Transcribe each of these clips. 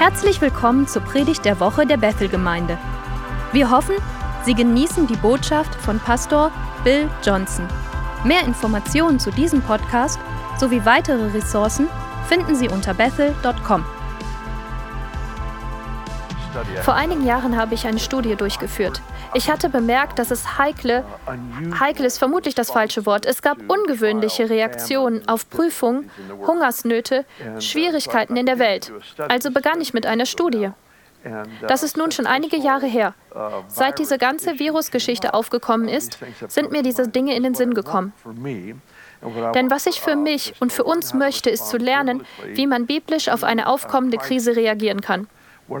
Herzlich willkommen zur Predigt der Woche der Bethel-Gemeinde. Wir hoffen, Sie genießen die Botschaft von Pastor Bill Johnson. Mehr Informationen zu diesem Podcast sowie weitere Ressourcen finden Sie unter bethel.com. Vor einigen Jahren habe ich eine Studie durchgeführt. Ich hatte bemerkt, dass es heikle, heikel ist vermutlich das falsche Wort, es gab ungewöhnliche Reaktionen auf Prüfungen, Hungersnöte, Schwierigkeiten in der Welt. Also begann ich mit einer Studie. Das ist nun schon einige Jahre her. Seit diese ganze Virusgeschichte aufgekommen ist, sind mir diese Dinge in den Sinn gekommen. Denn was ich für mich und für uns möchte, ist zu lernen, wie man biblisch auf eine aufkommende Krise reagieren kann. Uh,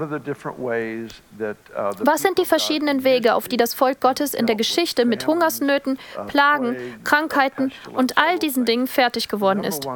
Was sind die verschiedenen Wege, auf die das Volk Gottes in der Geschichte mit Hungersnöten, uh, Plagen, Krankheiten und all diesen Dingen fertig geworden ist?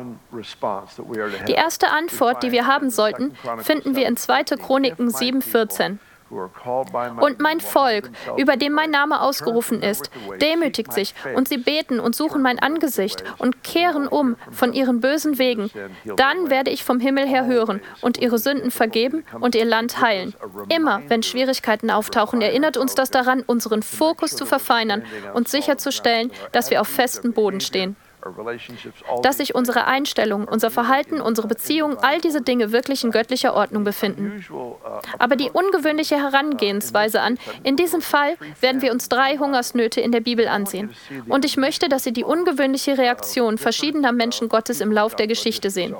Die erste Antwort, die wir haben sollten, finden wir in 2. Chroniken 7,14. Und mein Volk, über dem mein Name ausgerufen ist, demütigt sich und sie beten und suchen mein Angesicht und kehren um von ihren bösen Wegen. Dann werde ich vom Himmel her hören und ihre Sünden vergeben und ihr Land heilen. Immer, wenn Schwierigkeiten auftauchen, erinnert uns das daran, unseren Fokus zu verfeinern und sicherzustellen, dass wir auf festem Boden stehen dass sich unsere Einstellung, unser Verhalten, unsere Beziehungen, all diese Dinge wirklich in göttlicher Ordnung befinden. Aber die ungewöhnliche Herangehensweise an, in diesem Fall werden wir uns drei Hungersnöte in der Bibel ansehen. Und ich möchte, dass Sie die ungewöhnliche Reaktion verschiedener Menschen Gottes im Lauf der Geschichte sehen.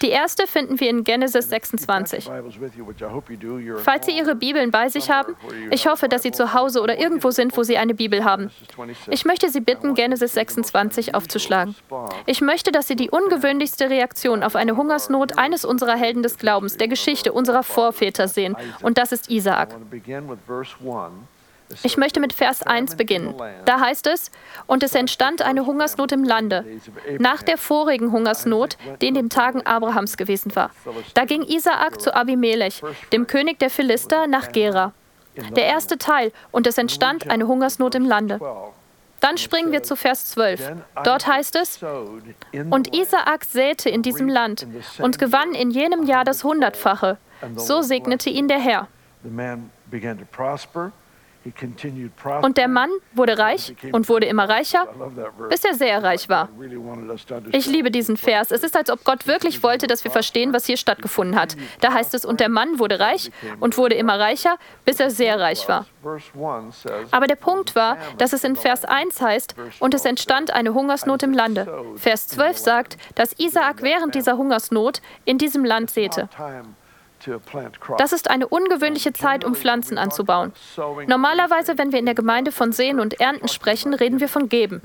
Die erste finden wir in Genesis 26. Falls Sie Ihre Bibeln bei sich haben, ich hoffe, dass Sie zu Hause oder irgendwo sind, wo Sie eine Bibel haben. Ich möchte Sie bitten, Genesis 26 aufzuschlagen. Ich möchte, dass Sie die ungewöhnlichste Reaktion auf eine Hungersnot eines unserer Helden des Glaubens, der Geschichte unserer Vorväter sehen. Und das ist Isaak. Ich möchte mit Vers 1 beginnen. Da heißt es, und es entstand eine Hungersnot im Lande, nach der vorigen Hungersnot, die in den Tagen Abrahams gewesen war. Da ging Isaak zu Abimelech, dem König der Philister, nach Gera. Der erste Teil, und es entstand eine Hungersnot im Lande. Dann springen wir zu Vers 12. Dort heißt es, und Isaak säte in diesem Land und gewann in jenem Jahr das Hundertfache. So segnete ihn der Herr. Und der Mann wurde reich und wurde immer reicher, bis er sehr reich war. Ich liebe diesen Vers. Es ist, als ob Gott wirklich wollte, dass wir verstehen, was hier stattgefunden hat. Da heißt es, und der Mann wurde reich und wurde immer reicher, bis er sehr reich war. Aber der Punkt war, dass es in Vers 1 heißt, und es entstand eine Hungersnot im Lande. Vers 12 sagt, dass Isaak während dieser Hungersnot in diesem Land säte. Das ist eine ungewöhnliche Zeit, um Pflanzen anzubauen. Normalerweise, wenn wir in der Gemeinde von Sehen und Ernten sprechen, reden wir von Geben.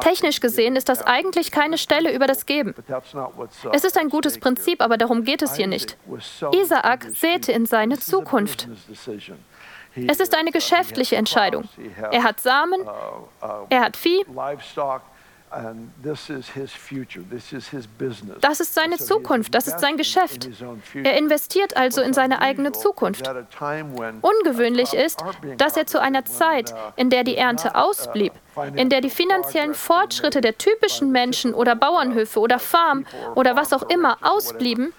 Technisch gesehen ist das eigentlich keine Stelle über das Geben. Es ist ein gutes Prinzip, aber darum geht es hier nicht. Isaak säte in seine Zukunft. Es ist eine geschäftliche Entscheidung. Er hat Samen, er hat Vieh, das ist seine Zukunft, das ist sein Geschäft. Er investiert also in seine eigene Zukunft. Ungewöhnlich ist, dass er zu einer Zeit, in der die Ernte ausblieb, in der die finanziellen Fortschritte der typischen Menschen oder Bauernhöfe oder Farm oder was auch immer ausblieben,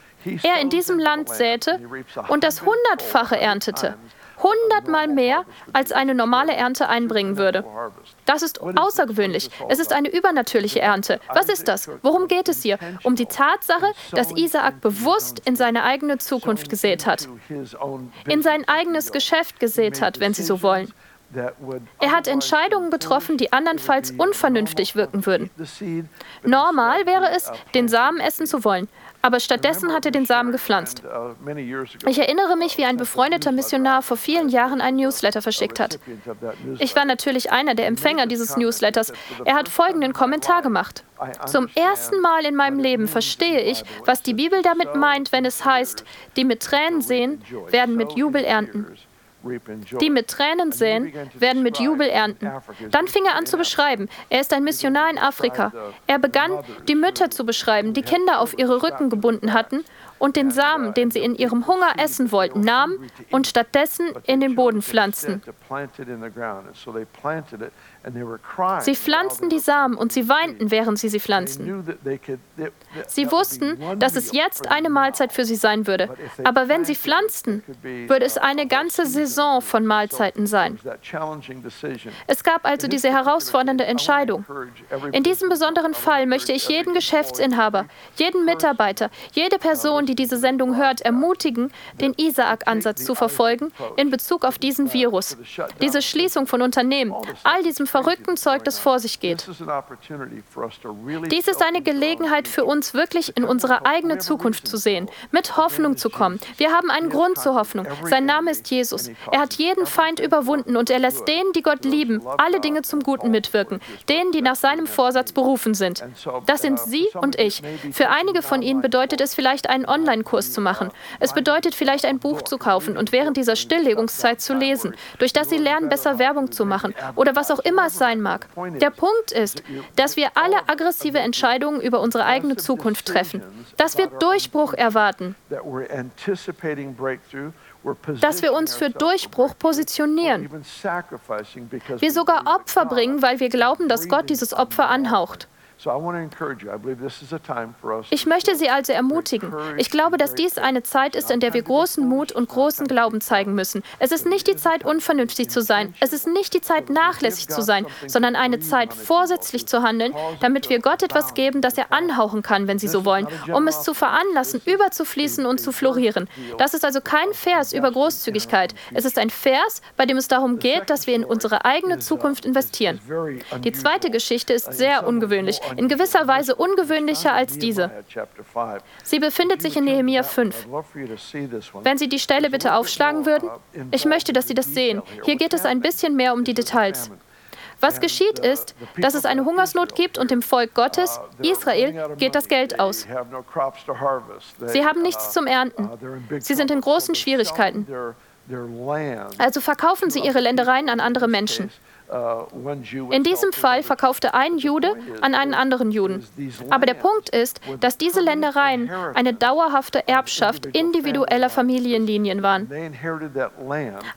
er in diesem Land säte und das Hundertfache erntete hundertmal mehr, als eine normale Ernte einbringen würde. Das ist außergewöhnlich. Es ist eine übernatürliche Ernte. Was ist das? Worum geht es hier? Um die Tatsache, dass Isaak bewusst in seine eigene Zukunft gesät hat, in sein eigenes Geschäft gesät hat, wenn Sie so wollen. Er hat Entscheidungen getroffen, die andernfalls unvernünftig wirken würden. Normal wäre es, den Samen essen zu wollen, aber stattdessen hat er den Samen gepflanzt. Ich erinnere mich, wie ein befreundeter Missionar vor vielen Jahren einen Newsletter verschickt hat. Ich war natürlich einer der Empfänger dieses Newsletters. Er hat folgenden Kommentar gemacht. Zum ersten Mal in meinem Leben verstehe ich, was die Bibel damit meint, wenn es heißt, die mit Tränen sehen, werden mit Jubel ernten. Die mit Tränen säen, werden mit Jubel ernten. Dann fing er an zu beschreiben. Er ist ein Missionar in Afrika. Er begann, die Mütter zu beschreiben, die Kinder auf ihre Rücken gebunden hatten und den Samen, den sie in ihrem Hunger essen wollten, nahmen und stattdessen in den Boden pflanzten. Sie pflanzten die Samen und sie weinten, während sie sie pflanzten. Sie wussten, dass es jetzt eine Mahlzeit für sie sein würde. Aber wenn sie pflanzten, würde es eine ganze Saison von Mahlzeiten sein. Es gab also diese herausfordernde Entscheidung. In diesem besonderen Fall möchte ich jeden Geschäftsinhaber, jeden Mitarbeiter, jede Person, die diese Sendung hört, ermutigen, den Isaak-Ansatz zu verfolgen in Bezug auf diesen Virus, diese Schließung von Unternehmen, all diesem verrückten Zeug, das vor sich geht. Dies ist eine Gelegenheit für uns, wirklich in unsere eigene Zukunft zu sehen, mit Hoffnung zu kommen. Wir haben einen Grund zur Hoffnung. Sein Name ist Jesus. Er hat jeden Feind überwunden und er lässt denen, die Gott lieben, alle Dinge zum Guten mitwirken, denen, die nach seinem Vorsatz berufen sind. Das sind Sie und ich. Für einige von Ihnen bedeutet es vielleicht, einen Online-Kurs zu machen. Es bedeutet vielleicht, ein Buch zu kaufen und während dieser Stilllegungszeit zu lesen, durch das Sie lernen, besser Werbung zu machen oder was auch immer es sein mag. Der Punkt ist, dass wir alle aggressive Entscheidungen über unsere eigene Zukunft treffen, dass wir Durchbruch erwarten, dass wir uns für Durchbruch positionieren, wir sogar Opfer bringen, weil wir glauben, dass Gott dieses Opfer anhaucht. Ich möchte Sie also ermutigen. Ich glaube, dass dies eine Zeit ist, in der wir großen Mut und großen Glauben zeigen müssen. Es ist nicht die Zeit, unvernünftig zu sein. Es ist nicht die Zeit, nachlässig zu sein, sondern eine Zeit, vorsätzlich zu handeln, damit wir Gott etwas geben, das er anhauchen kann, wenn Sie so wollen, um es zu veranlassen, überzufließen und zu florieren. Das ist also kein Vers über Großzügigkeit. Es ist ein Vers, bei dem es darum geht, dass wir in unsere eigene Zukunft investieren. Die zweite Geschichte ist sehr ungewöhnlich in gewisser Weise ungewöhnlicher als diese. Sie befindet sich in Nehemiah 5. Wenn Sie die Stelle bitte aufschlagen würden, ich möchte, dass Sie das sehen. Hier geht es ein bisschen mehr um die Details. Was geschieht ist, dass es eine Hungersnot gibt und dem Volk Gottes, Israel, geht das Geld aus. Sie haben nichts zum Ernten. Sie sind in großen Schwierigkeiten. Also verkaufen sie ihre Ländereien an andere Menschen. Uh, In diesem Fall verkaufte ein Jude an einen anderen Juden. Aber der Punkt ist, dass diese Ländereien eine dauerhafte Erbschaft individueller Familienlinien waren.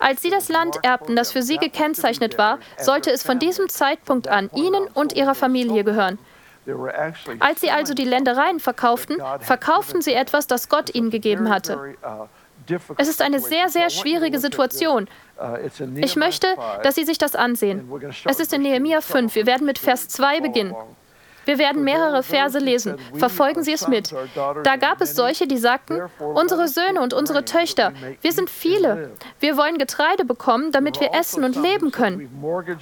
Als sie das Land erbten, das für sie gekennzeichnet war, sollte es von diesem Zeitpunkt an ihnen und ihrer Familie gehören. Als sie also die Ländereien verkauften, verkauften sie etwas, das Gott ihnen gegeben hatte. Es ist eine sehr, sehr schwierige Situation. Ich möchte, dass Sie sich das ansehen. Es ist in Nehemiah 5. Wir werden mit Vers 2 beginnen. Wir werden mehrere Verse lesen. Verfolgen Sie es mit. Da gab es solche, die sagten, unsere Söhne und unsere Töchter, wir sind viele. Wir wollen Getreide bekommen, damit wir essen und leben können.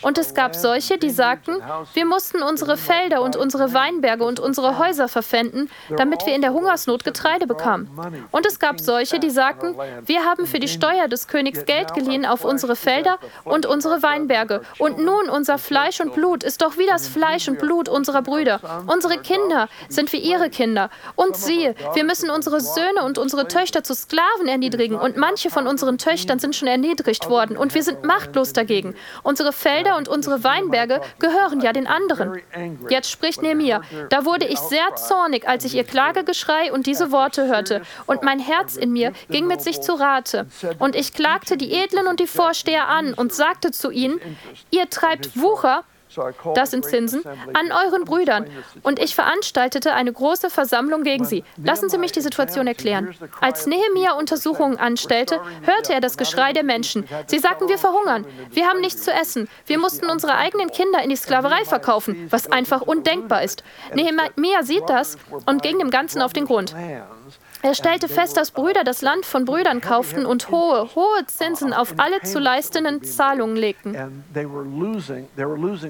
Und es gab solche, die sagten, wir mussten unsere Felder und unsere Weinberge und unsere Häuser verpfänden, damit wir in der Hungersnot Getreide bekamen. Und es gab solche, die sagten, wir haben für die Steuer des Königs Geld geliehen auf unsere Felder und unsere Weinberge. Und nun unser Fleisch und Blut ist doch wie das Fleisch und Blut unserer Brüder. Brüder. Unsere Kinder sind wie ihre Kinder. Und siehe, wir müssen unsere Söhne und unsere Töchter zu Sklaven erniedrigen. Und manche von unseren Töchtern sind schon erniedrigt worden. Und wir sind machtlos dagegen. Unsere Felder und unsere Weinberge gehören ja den anderen. Jetzt spricht Nehemiah. Da wurde ich sehr zornig, als ich ihr Klagegeschrei und diese Worte hörte. Und mein Herz in mir ging mit sich zu Rate. Und ich klagte die Edlen und die Vorsteher an und sagte zu ihnen, ihr treibt Wucher das sind Zinsen, an euren Brüdern. Und ich veranstaltete eine große Versammlung gegen sie. Lassen Sie mich die Situation erklären. Als Nehemia Untersuchungen anstellte, hörte er das Geschrei der Menschen. Sie sagten, wir verhungern, wir haben nichts zu essen, wir mussten unsere eigenen Kinder in die Sklaverei verkaufen, was einfach undenkbar ist. Nehemia sieht das und ging dem Ganzen auf den Grund. Er stellte fest, dass Brüder das Land von Brüdern kauften und hohe, hohe Zinsen auf alle zu leistenden Zahlungen legten.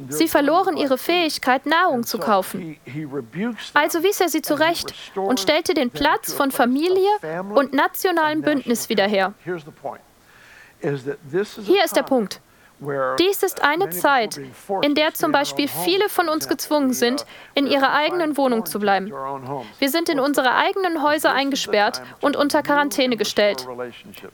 Sie verloren ihre Fähigkeit, Nahrung zu kaufen. Also wies er sie zurecht und stellte den Platz von Familie und nationalem Bündnis wieder her. Hier ist der Punkt. Dies ist eine Zeit, in der zum Beispiel viele von uns gezwungen sind, in ihrer eigenen Wohnung zu bleiben. Wir sind in unsere eigenen Häuser eingesperrt und unter Quarantäne gestellt.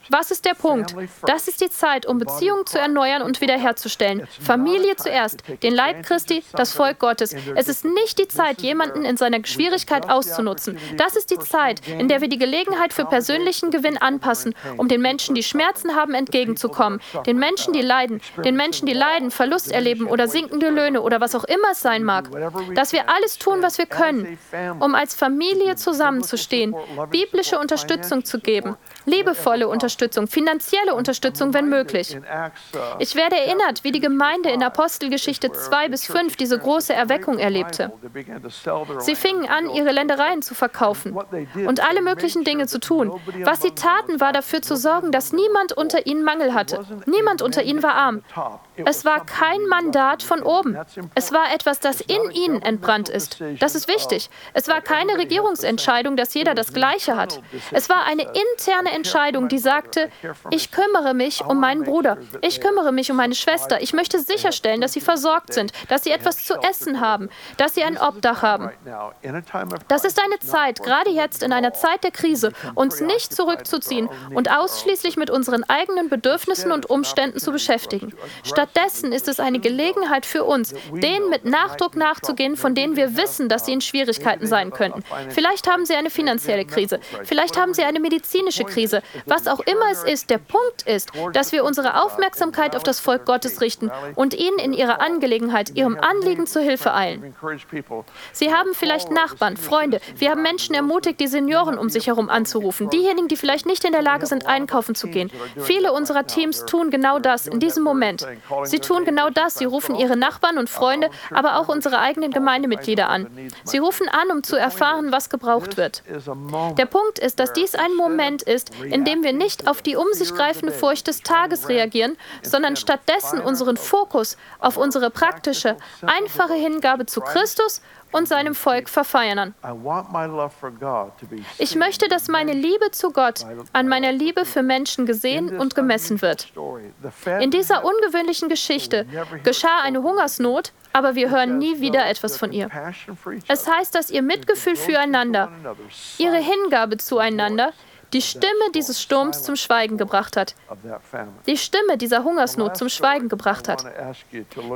Was ist der Punkt? Das ist die Zeit, um Beziehungen zu erneuern und wiederherzustellen. Familie zuerst, den Leib Christi, das Volk Gottes. Es ist nicht die Zeit, jemanden in seiner Schwierigkeit auszunutzen. Das ist die Zeit, in der wir die Gelegenheit für persönlichen Gewinn anpassen, um den Menschen, die Schmerzen haben, entgegenzukommen. Den Menschen, die leiden, den Menschen, die leiden, Verlust erleben oder sinkende Löhne oder was auch immer es sein mag. Dass wir alles tun, was wir können, um als Familie zusammenzustehen, biblische Unterstützung zu geben, liebevolle Unterstützung, finanzielle Unterstützung, wenn möglich. Ich werde erinnert, wie die Gemeinde in Apostelgeschichte 2 bis 5 diese große Erweckung erlebte. Sie fingen an, ihre Ländereien zu verkaufen und alle möglichen Dinge zu tun. Was sie taten, war dafür zu sorgen, dass niemand unter ihnen Mangel hatte. Niemand unter ihnen war arm. Es war kein Mandat von oben. Es war etwas, das in ihnen entbrannt ist. Das ist wichtig. Es war keine Regierungsentscheidung, dass jeder das Gleiche hat. Es war eine interne Entscheidung, die sagte, ich kümmere mich um meinen Bruder, ich kümmere mich um meine Schwester, ich möchte sicherstellen, dass sie versorgt sind, dass sie etwas zu essen haben, dass sie ein Obdach haben. Das ist eine Zeit, gerade jetzt in einer Zeit der Krise, uns nicht zurückzuziehen und ausschließlich mit unseren eigenen Bedürfnissen und Umständen zu beschäftigen. Stattdessen ist es eine Gelegenheit für uns, denen mit Nachdruck nachzugehen, von denen wir wissen, dass sie in Schwierigkeiten sein könnten. Vielleicht haben sie eine finanzielle Krise, vielleicht haben sie eine medizinische Krise. Was auch immer es ist, der Punkt ist, dass wir unsere Aufmerksamkeit auf das Volk Gottes richten und ihnen in ihrer Angelegenheit, ihrem Anliegen zur Hilfe eilen. Sie haben vielleicht Nachbarn, Freunde. Wir haben Menschen ermutigt, die Senioren um sich herum anzurufen. Diejenigen, die vielleicht nicht in der Lage sind, einkaufen zu gehen. Viele unserer Teams tun genau das in diesem Moment. Sie tun genau das. Sie rufen ihre Nachbarn und Freunde, aber auch unsere eigenen Gemeindemitglieder an. Sie rufen an, um zu erfahren, was gebraucht wird. Der Punkt ist, dass dies ein Moment ist, in dem wir nicht auf die um sich greifende Furcht des Tages reagieren, sondern stattdessen unseren Fokus auf unsere praktische, einfache Hingabe zu Christus und seinem Volk verfeinern. Ich möchte, dass meine Liebe zu Gott an meiner Liebe für Menschen gesehen und gemessen wird. In dieser ungewöhnlichen Geschichte geschah eine Hungersnot, aber wir hören nie wieder etwas von ihr. Es heißt, dass ihr Mitgefühl füreinander, ihre Hingabe zueinander, die Stimme dieses Sturms zum Schweigen gebracht hat, die Stimme dieser Hungersnot zum Schweigen gebracht hat.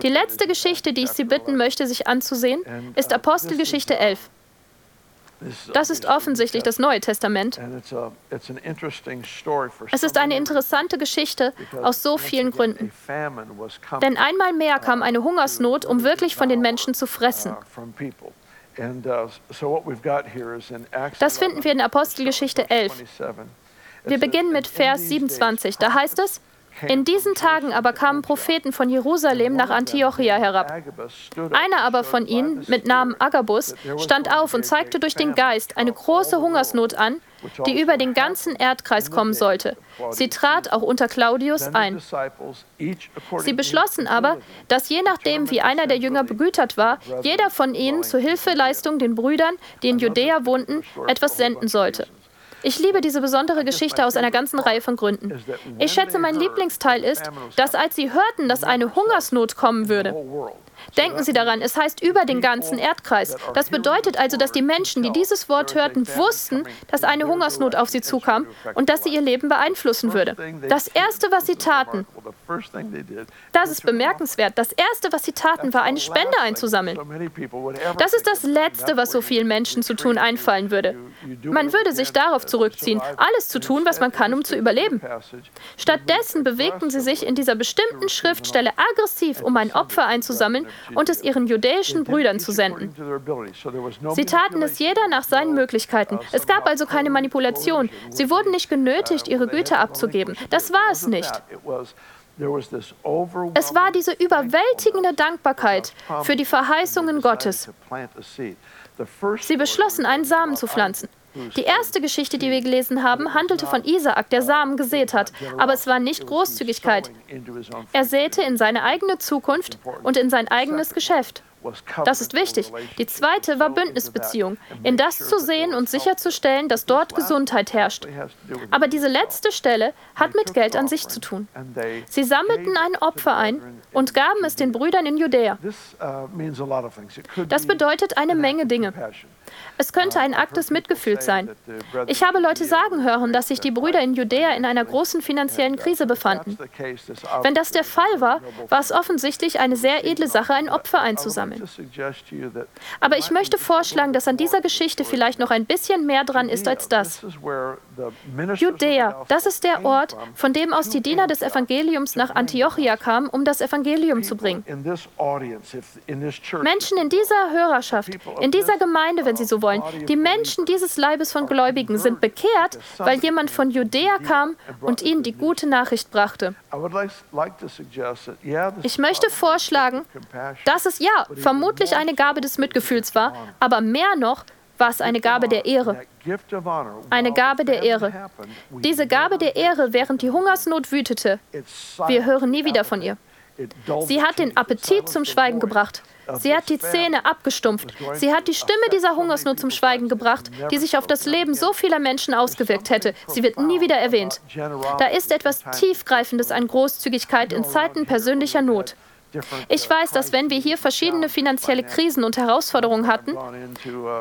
Die letzte Geschichte, die ich Sie bitten möchte, sich anzusehen, ist Apostelgeschichte 11. Das ist offensichtlich das Neue Testament. Es ist eine interessante Geschichte aus so vielen Gründen. Denn einmal mehr kam eine Hungersnot, um wirklich von den Menschen zu fressen. Uh, das finden wir in Apostelgeschichte 11. Wir beginnen mit Vers 27. Da heißt es, in diesen Tagen aber kamen Propheten von Jerusalem nach Antiochia herab. Einer aber von ihnen, mit Namen Agabus, stand auf und zeigte durch den Geist eine große Hungersnot an, die über den ganzen Erdkreis kommen sollte. Sie trat auch unter Claudius ein. Sie beschlossen aber, dass je nachdem, wie einer der Jünger begütert war, jeder von ihnen zur Hilfeleistung den Brüdern, die in Judäa wohnten, etwas senden sollte. Ich liebe diese besondere Geschichte aus einer ganzen Reihe von Gründen. Ich schätze, mein Lieblingsteil ist, dass als sie hörten, dass eine Hungersnot kommen würde, Denken Sie daran, es heißt über den ganzen Erdkreis. Das bedeutet also, dass die Menschen, die dieses Wort hörten, wussten, dass eine Hungersnot auf sie zukam und dass sie ihr Leben beeinflussen würde. Das Erste, was sie taten, das ist bemerkenswert, das Erste, was sie taten, war eine Spende einzusammeln. Das ist das Letzte, was so vielen Menschen zu tun einfallen würde. Man würde sich darauf zurückziehen, alles zu tun, was man kann, um zu überleben. Stattdessen bewegten sie sich in dieser bestimmten Schriftstelle aggressiv, um ein Opfer einzusammeln und es ihren judäischen Brüdern zu senden. Sie taten es jeder nach seinen Möglichkeiten. Es gab also keine Manipulation. Sie wurden nicht genötigt, ihre Güter abzugeben. Das war es nicht. Es war diese überwältigende Dankbarkeit für die Verheißungen Gottes. Sie beschlossen, einen Samen zu pflanzen. Die erste Geschichte, die wir gelesen haben, handelte von Isaak, der Samen gesät hat, aber es war nicht Großzügigkeit. Er säte in seine eigene Zukunft und in sein eigenes Geschäft. Das ist wichtig. Die zweite war Bündnisbeziehung, in das zu sehen und sicherzustellen, dass dort Gesundheit herrscht. Aber diese letzte Stelle hat mit Geld an sich zu tun. Sie sammelten ein Opfer ein und gaben es den Brüdern in Judäa. Das bedeutet eine Menge Dinge. Es könnte ein Akt des Mitgefühls sein. Ich habe Leute sagen hören, dass sich die Brüder in Judäa in einer großen finanziellen Krise befanden. Wenn das der Fall war, war es offensichtlich eine sehr edle Sache, ein Opfer einzusammeln. Aber ich möchte vorschlagen, dass an dieser Geschichte vielleicht noch ein bisschen mehr dran ist als das. Judäa, das ist der Ort, von dem aus die Diener des Evangeliums nach Antiochia kamen, um das Evangelium zu bringen. Menschen in dieser Hörerschaft, in dieser Gemeinde, wenn Sie so wollen, die Menschen dieses Leibes von Gläubigen sind bekehrt, weil jemand von Judäa kam und ihnen die gute Nachricht brachte. Ich möchte vorschlagen, dass es ja vermutlich eine Gabe des Mitgefühls war, aber mehr noch, war es eine Gabe der Ehre. Eine Gabe der Ehre. Diese Gabe der Ehre, während die Hungersnot wütete, wir hören nie wieder von ihr. Sie hat den Appetit zum Schweigen gebracht. Sie hat die Zähne abgestumpft. Sie hat die Stimme dieser Hungersnot zum Schweigen gebracht, die sich auf das Leben so vieler Menschen ausgewirkt hätte. Sie wird nie wieder erwähnt. Da ist etwas Tiefgreifendes an Großzügigkeit in Zeiten persönlicher Not. Ich weiß, dass wenn wir hier verschiedene finanzielle Krisen und Herausforderungen hatten,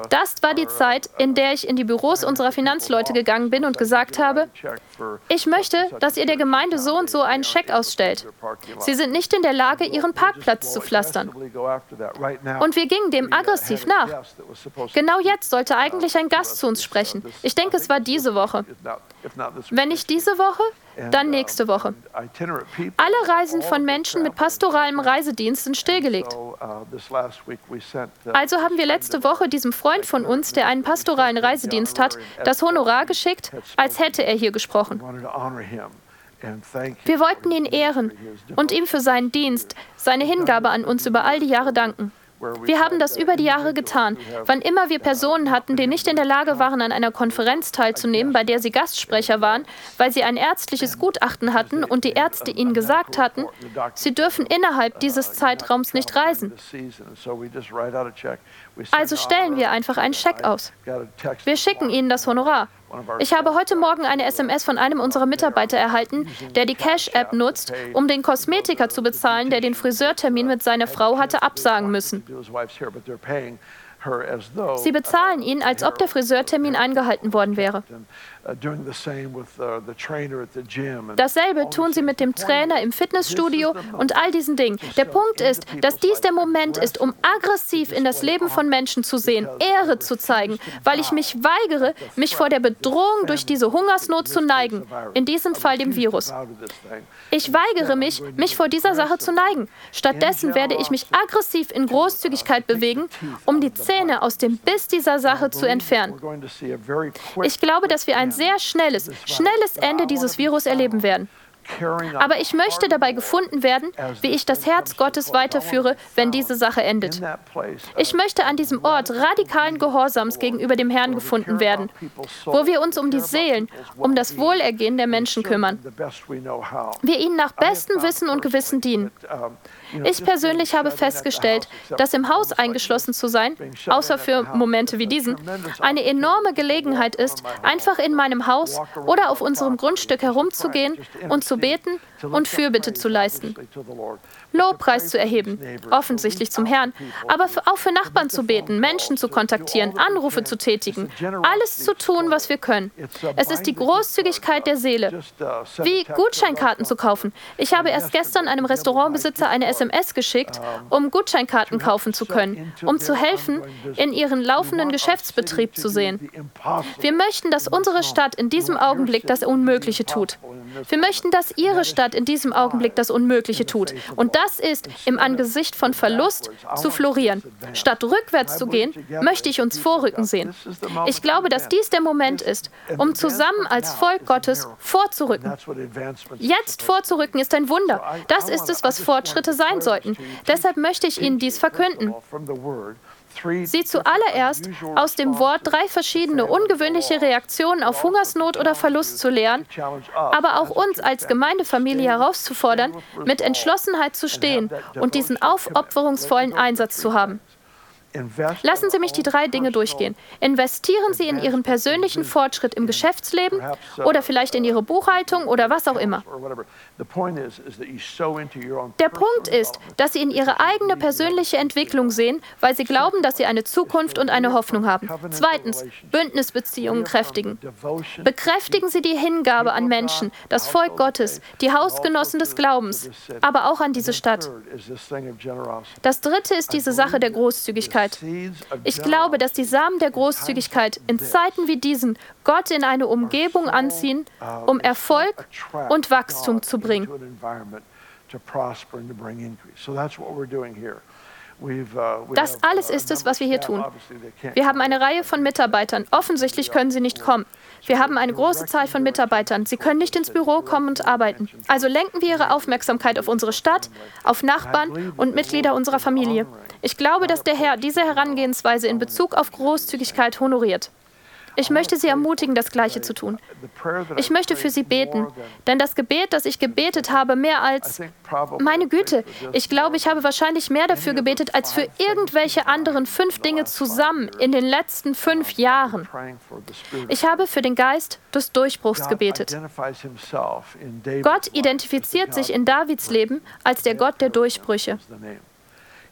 das war die Zeit, in der ich in die Büros unserer Finanzleute gegangen bin und gesagt habe, ich möchte, dass ihr der Gemeinde so und so einen Scheck ausstellt. Sie sind nicht in der Lage, ihren Parkplatz zu pflastern. Und wir gingen dem aggressiv nach. Genau jetzt sollte eigentlich ein Gast zu uns sprechen. Ich denke, es war diese Woche. Wenn nicht diese Woche, dann nächste Woche. Alle Reisen von Menschen mit pastoralem Reisedienst sind stillgelegt. Also haben wir letzte Woche diesem Freund von uns, der einen pastoralen Reisedienst hat, das Honorar geschickt, als hätte er hier gesprochen. Wir wollten ihn ehren und ihm für seinen Dienst, seine Hingabe an uns über all die Jahre danken. Wir haben das über die Jahre getan. Wann immer wir Personen hatten, die nicht in der Lage waren, an einer Konferenz teilzunehmen, bei der sie Gastsprecher waren, weil sie ein ärztliches Gutachten hatten und die Ärzte ihnen gesagt hatten, sie dürfen innerhalb dieses Zeitraums nicht reisen. Also stellen wir einfach einen Scheck aus. Wir schicken ihnen das Honorar. Ich habe heute Morgen eine SMS von einem unserer Mitarbeiter erhalten, der die Cash-App nutzt, um den Kosmetiker zu bezahlen, der den Friseurtermin mit seiner Frau hatte absagen müssen. Sie bezahlen ihn, als ob der Friseurtermin eingehalten worden wäre. Uh, uh, Dasselbe tun sie mit dem Trainer im Fitnessstudio und all diesen Dingen. Der Punkt ist, dass dies der Moment ist, um aggressiv in das Leben von Menschen zu sehen, Ehre zu zeigen, weil ich mich weigere, mich vor der Bedrohung durch diese Hungersnot zu neigen, in diesem Fall dem Virus. Ich weigere mich, mich vor dieser Sache zu neigen. Stattdessen werde ich mich aggressiv in Großzügigkeit bewegen, um die Zähne aus dem Biss dieser Sache zu entfernen. Ich glaube, dass wir ein sehr schnelles, schnelles Ende dieses Virus erleben werden. Aber ich möchte dabei gefunden werden, wie ich das Herz Gottes weiterführe, wenn diese Sache endet. Ich möchte an diesem Ort radikalen Gehorsams gegenüber dem Herrn gefunden werden, wo wir uns um die Seelen, um das Wohlergehen der Menschen kümmern. Wir ihnen nach bestem Wissen und Gewissen dienen. Ich persönlich habe festgestellt, dass im Haus eingeschlossen zu sein, außer für Momente wie diesen, eine enorme Gelegenheit ist, einfach in meinem Haus oder auf unserem Grundstück herumzugehen und zu beten und Fürbitte zu leisten. Lobpreis zu erheben, offensichtlich zum Herrn, aber auch für Nachbarn zu beten, Menschen zu kontaktieren, Anrufe zu tätigen, alles zu tun, was wir können. Es ist die Großzügigkeit der Seele, wie Gutscheinkarten zu kaufen. Ich habe erst gestern einem Restaurantbesitzer eine SMS geschickt, um Gutscheinkarten kaufen zu können, um zu helfen, in ihren laufenden Geschäftsbetrieb zu sehen. Wir möchten, dass unsere Stadt in diesem Augenblick das Unmögliche tut. Wir möchten, dass Ihre Stadt in diesem Augenblick das Unmögliche tut. Und das ist, im Angesicht von Verlust zu florieren. Statt rückwärts zu gehen, möchte ich uns vorrücken sehen. Ich glaube, dass dies der Moment ist, um zusammen als Volk Gottes vorzurücken. Jetzt vorzurücken ist ein Wunder. Das ist es, was Fortschritte sein sollten. Deshalb möchte ich Ihnen dies verkünden. Sie zuallererst aus dem Wort drei verschiedene ungewöhnliche Reaktionen auf Hungersnot oder Verlust zu lernen, aber auch uns als Gemeindefamilie herauszufordern, mit Entschlossenheit zu stehen und diesen aufopferungsvollen Einsatz zu haben. Lassen Sie mich die drei Dinge durchgehen. Investieren Sie in Ihren persönlichen Fortschritt im Geschäftsleben oder vielleicht in Ihre Buchhaltung oder was auch immer. Der Punkt ist, dass Sie in Ihre eigene persönliche Entwicklung sehen, weil Sie glauben, dass Sie eine Zukunft und eine Hoffnung haben. Zweitens, Bündnisbeziehungen kräftigen. Bekräftigen Sie die Hingabe an Menschen, das Volk Gottes, die Hausgenossen des Glaubens, aber auch an diese Stadt. Das dritte ist diese Sache der Großzügigkeit. Großzügigkeit. Ich glaube, dass die Samen der Großzügigkeit in Zeiten wie diesen Gott in eine Umgebung anziehen, um Erfolg und Wachstum zu bringen. Uh, das alles ist es, was wir hier tun. Wir haben eine Reihe von Mitarbeitern. Offensichtlich können sie nicht kommen. Wir haben eine große Zahl von Mitarbeitern. Sie können nicht ins Büro kommen und arbeiten. Also lenken wir Ihre Aufmerksamkeit auf unsere Stadt, auf Nachbarn und Mitglieder unserer Familie. Ich glaube, dass der Herr diese Herangehensweise in Bezug auf Großzügigkeit honoriert. Ich möchte Sie ermutigen, das Gleiche zu tun. Ich möchte für Sie beten, denn das Gebet, das ich gebetet habe, mehr als, meine Güte, ich glaube, ich habe wahrscheinlich mehr dafür gebetet als für irgendwelche anderen fünf Dinge zusammen in den letzten fünf Jahren. Ich habe für den Geist des Durchbruchs gebetet. Gott identifiziert sich in Davids Leben als der Gott der Durchbrüche.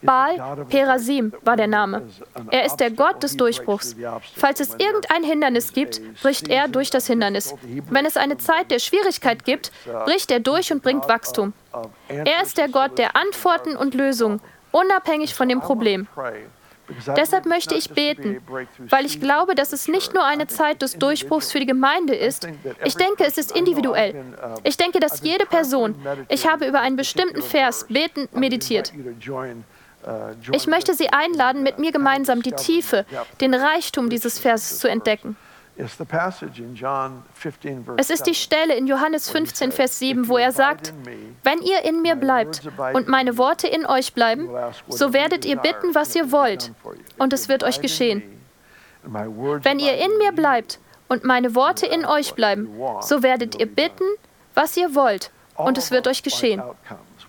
Baal Perasim war der Name. Er ist der Gott des Durchbruchs. Falls es irgendein Hindernis gibt, bricht er durch das Hindernis. Wenn es eine Zeit der Schwierigkeit gibt, bricht er durch und bringt Wachstum. Er ist der Gott der Antworten und Lösungen, unabhängig von dem Problem. Deshalb möchte ich beten, weil ich glaube, dass es nicht nur eine Zeit des Durchbruchs für die Gemeinde ist. Ich denke, es ist individuell. Ich denke, dass jede Person, ich habe über einen bestimmten Vers betend meditiert. Ich möchte Sie einladen, mit mir gemeinsam die Tiefe, den Reichtum dieses Verses zu entdecken. Es ist die Stelle in Johannes 15, Vers 7, wo er sagt, wenn ihr in mir bleibt und meine Worte in euch bleiben, so werdet ihr bitten, was ihr wollt, und es wird euch geschehen. Wenn ihr in mir bleibt und meine Worte in euch bleiben, so werdet ihr bitten, was ihr wollt, und es wird euch geschehen.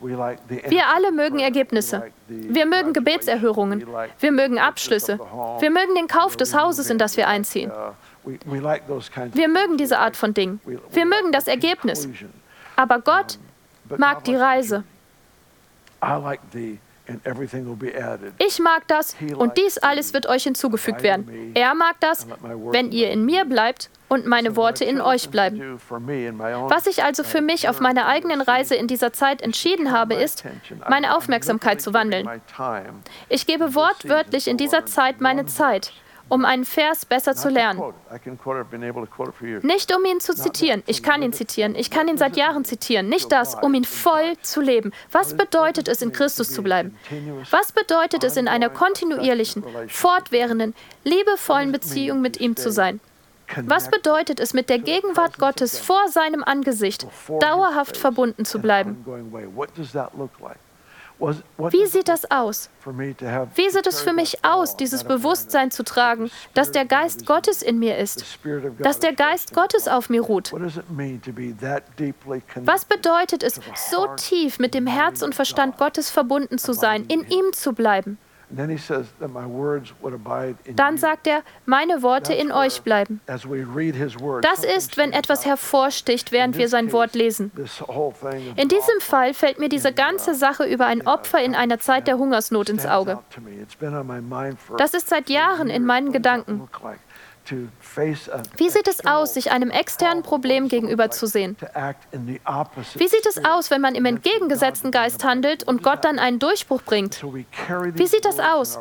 Wir alle mögen Ergebnisse. Wir mögen Gebetserhörungen. Wir mögen Abschlüsse. Wir mögen den Kauf des Hauses, in das wir einziehen. Wir mögen diese Art von Dingen. Wir mögen das Ergebnis. Aber Gott mag die Reise. Ich mag das und dies alles wird euch hinzugefügt werden. Er mag das, wenn ihr in mir bleibt und meine Worte in euch bleiben. Was ich also für mich auf meiner eigenen Reise in dieser Zeit entschieden habe, ist, meine Aufmerksamkeit zu wandeln. Ich gebe wortwörtlich in dieser Zeit meine Zeit um einen Vers besser zu lernen. Nicht um ihn zu zitieren, ich kann ihn zitieren, ich kann ihn seit Jahren zitieren, nicht das, um ihn voll zu leben. Was bedeutet es, in Christus zu bleiben? Was bedeutet es, in einer kontinuierlichen, fortwährenden, liebevollen Beziehung mit ihm zu sein? Was bedeutet es, mit der Gegenwart Gottes vor seinem Angesicht dauerhaft verbunden zu bleiben? Wie sieht das aus? Wie sieht es für mich aus, dieses Bewusstsein zu tragen, dass der Geist Gottes in mir ist, dass der Geist Gottes auf mir ruht? Was bedeutet es, so tief mit dem Herz und Verstand Gottes verbunden zu sein, in ihm zu bleiben? Dann sagt er, meine Worte in euch bleiben. Das ist, wenn etwas hervorsticht, während wir sein Wort lesen. In diesem Fall fällt mir diese ganze Sache über ein Opfer in einer Zeit der Hungersnot ins Auge. Das ist seit Jahren in meinen Gedanken. Wie sieht es aus, sich einem externen Problem gegenüberzusehen? Wie sieht es aus, wenn man im entgegengesetzten Geist handelt und Gott dann einen Durchbruch bringt? Wie sieht das aus?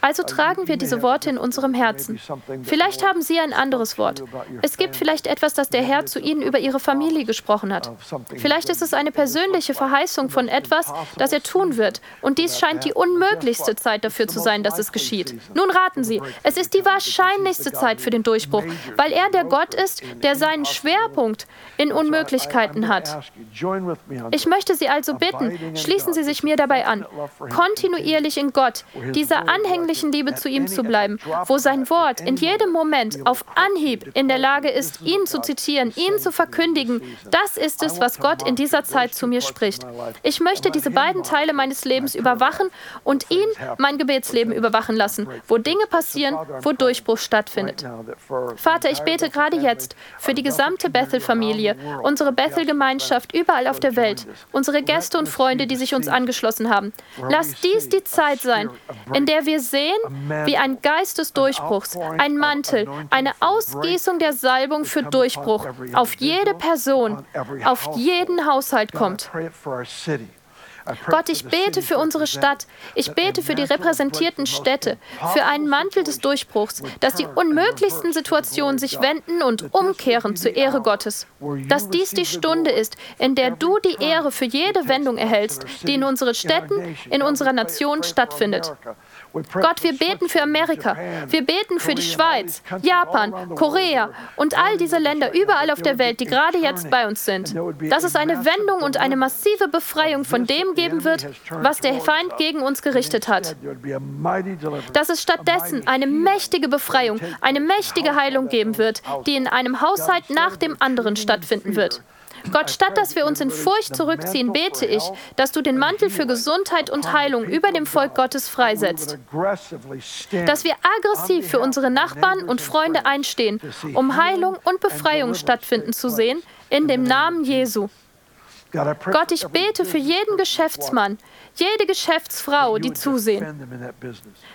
Also tragen wir diese Worte in unserem Herzen. Vielleicht haben Sie ein anderes Wort. Es gibt vielleicht etwas, das der Herr zu Ihnen über Ihre Familie gesprochen hat. Vielleicht ist es eine persönliche Verheißung von etwas, das er tun wird. Und dies scheint die unmöglichste Zeit dafür zu sein, dass es geschieht. Nun raten Sie, es ist die wahrscheinlichste Zeit für den Durchbruch, weil er der Gott ist, der seinen Schwerpunkt in Unmöglichkeiten hat. Ich möchte Sie also bitten, schließen Sie sich mir dabei an, kontinuierlich in Gott, dieser anhänglichen anfänglichen Liebe zu ihm zu bleiben, wo sein Wort in jedem Moment auf Anhieb in der Lage ist, ihn zu zitieren, ihn zu verkündigen. Das ist es, was Gott in dieser Zeit zu mir spricht. Ich möchte diese beiden Teile meines Lebens überwachen und ihn mein Gebetsleben überwachen lassen, wo Dinge passieren, wo Durchbruch stattfindet. Vater, ich bete gerade jetzt für die gesamte Bethel-Familie, unsere Bethel-Gemeinschaft überall auf der Welt, unsere Gäste und Freunde, die sich uns angeschlossen haben. Lass dies die Zeit sein, in der wir sehen, wie ein Geist des Durchbruchs, ein Mantel, eine Ausgießung der Salbung für Durchbruch auf jede Person, auf jeden Haushalt kommt. Gott, ich bete für unsere Stadt. Ich bete für die repräsentierten Städte, für einen Mantel des Durchbruchs, dass die unmöglichsten Situationen sich wenden und umkehren zur Ehre Gottes. Dass dies die Stunde ist, in der du die Ehre für jede Wendung erhältst, die in unseren Städten, in unserer Nation stattfindet. Gott, wir beten für Amerika. Wir beten für die Schweiz, Japan, Korea und all diese Länder überall auf der Welt, die gerade jetzt bei uns sind. Dass es eine Wendung und eine massive Befreiung von dem geben wird, was der Feind gegen uns gerichtet hat. Dass es stattdessen eine mächtige Befreiung, eine mächtige Heilung geben wird, die in einem Haushalt nach dem anderen stattfinden wird. Gott, statt dass wir uns in Furcht zurückziehen, bete ich, dass du den Mantel für Gesundheit und Heilung über dem Volk Gottes freisetzt. Dass wir aggressiv für unsere Nachbarn und Freunde einstehen, um Heilung und Befreiung stattfinden zu sehen, in dem Namen Jesu. Gott, ich bete für jeden Geschäftsmann, jede Geschäftsfrau, die zusehen,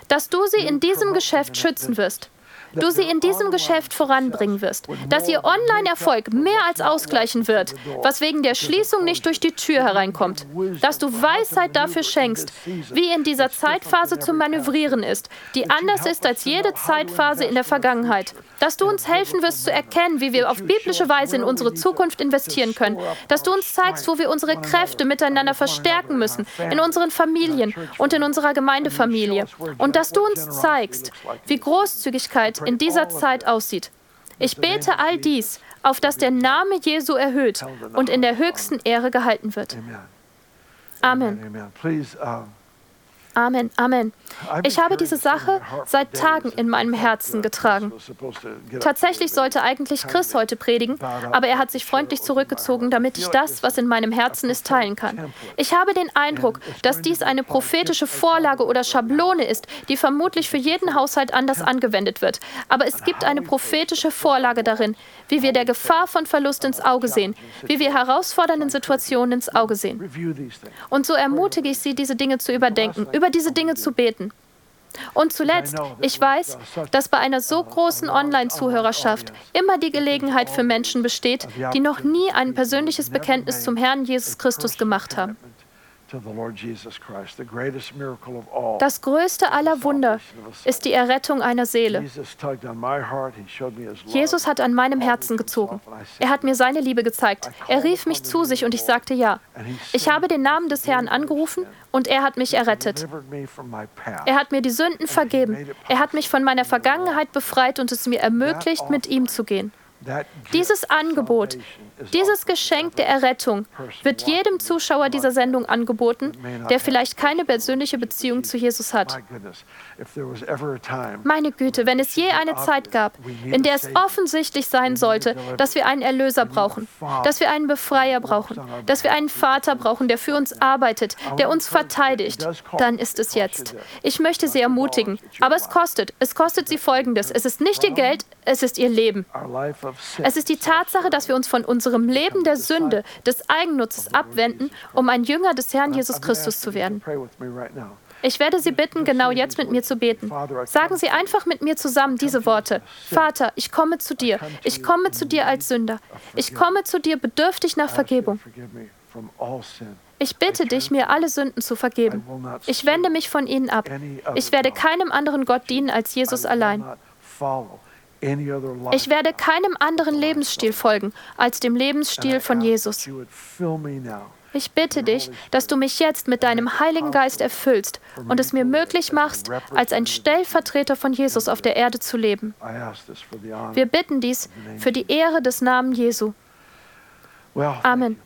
dass du sie in diesem Geschäft schützen wirst du sie in diesem Geschäft voranbringen wirst, dass ihr Online-Erfolg mehr als ausgleichen wird, was wegen der Schließung nicht durch die Tür hereinkommt, dass du Weisheit dafür schenkst, wie in dieser Zeitphase zu manövrieren ist, die anders ist als jede Zeitphase in der Vergangenheit, dass du uns helfen wirst zu erkennen, wie wir auf biblische Weise in unsere Zukunft investieren können, dass du uns zeigst, wo wir unsere Kräfte miteinander verstärken müssen, in unseren Familien und in unserer Gemeindefamilie, und dass du uns zeigst, wie Großzügigkeit in dieser Zeit aussieht. Ich bete all dies, auf dass der Name Jesu erhöht und in der höchsten Ehre gehalten wird. Amen. Amen, Amen. Ich habe diese Sache seit Tagen in meinem Herzen getragen. Tatsächlich sollte eigentlich Chris heute predigen, aber er hat sich freundlich zurückgezogen, damit ich das, was in meinem Herzen ist, teilen kann. Ich habe den Eindruck, dass dies eine prophetische Vorlage oder Schablone ist, die vermutlich für jeden Haushalt anders angewendet wird. Aber es gibt eine prophetische Vorlage darin, wie wir der Gefahr von Verlust ins Auge sehen, wie wir herausfordernden Situationen ins Auge sehen. Und so ermutige ich Sie, diese Dinge zu überdenken, über über diese Dinge zu beten. Und zuletzt, ich weiß, dass bei einer so großen Online-Zuhörerschaft immer die Gelegenheit für Menschen besteht, die noch nie ein persönliches Bekenntnis zum Herrn Jesus Christus gemacht haben. Das größte aller Wunder ist die Errettung einer Seele. Jesus hat an meinem Herzen gezogen. Er hat mir seine Liebe gezeigt. Er rief mich zu sich und ich sagte ja. Ich habe den Namen des Herrn angerufen und er hat mich errettet. Er hat mir die Sünden vergeben. Er hat mich von meiner Vergangenheit befreit und es mir ermöglicht, mit ihm zu gehen. Dieses Angebot, dieses Geschenk der Errettung wird jedem Zuschauer dieser Sendung angeboten, der vielleicht keine persönliche Beziehung zu Jesus hat. Meine Güte, wenn es je eine Zeit gab, in der es offensichtlich sein sollte, dass wir einen Erlöser brauchen, dass wir einen Befreier brauchen, dass wir einen Vater brauchen, der für uns arbeitet, der uns verteidigt, dann ist es jetzt. Ich möchte Sie ermutigen, aber es kostet. Es kostet Sie Folgendes. Es ist nicht Ihr Geld, es ist Ihr Leben. Es ist die Tatsache, dass wir uns von unserem Leben der Sünde, des Eigennutzes abwenden, um ein Jünger des Herrn Jesus Christus zu werden. Ich werde Sie bitten, genau jetzt mit mir zu beten. Sagen Sie einfach mit mir zusammen diese Worte. Vater, ich komme zu dir. Ich komme zu dir als Sünder. Ich komme zu dir bedürftig nach Vergebung. Ich bitte dich, mir alle Sünden zu vergeben. Ich wende mich von ihnen ab. Ich werde keinem anderen Gott dienen als Jesus allein. Ich werde keinem anderen Lebensstil folgen als dem Lebensstil von Jesus. Ich bitte dich, dass du mich jetzt mit deinem Heiligen Geist erfüllst und es mir möglich machst, als ein Stellvertreter von Jesus auf der Erde zu leben. Wir bitten dies für die Ehre des Namen Jesu. Amen.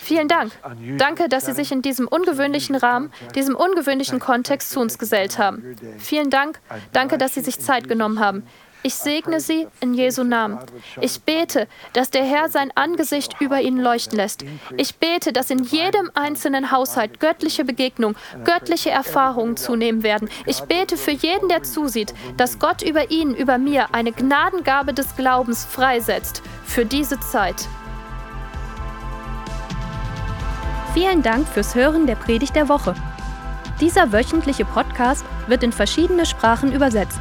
Vielen Dank. Danke, dass Sie sich in diesem ungewöhnlichen Rahmen, diesem ungewöhnlichen Kontext zu uns gesellt haben. Vielen Dank. Danke, dass Sie sich Zeit genommen haben. Ich segne sie in Jesu Namen. Ich bete, dass der Herr sein Angesicht über ihnen leuchten lässt. Ich bete, dass in jedem einzelnen Haushalt göttliche Begegnung, göttliche Erfahrungen zunehmen werden. Ich bete für jeden, der zusieht, dass Gott über ihn, über mir eine Gnadengabe des Glaubens freisetzt für diese Zeit. Vielen Dank fürs Hören der Predigt der Woche. Dieser wöchentliche Podcast wird in verschiedene Sprachen übersetzt.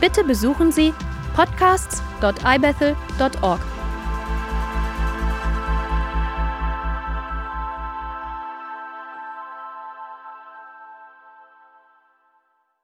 Bitte besuchen Sie podcasts.ibethel.org.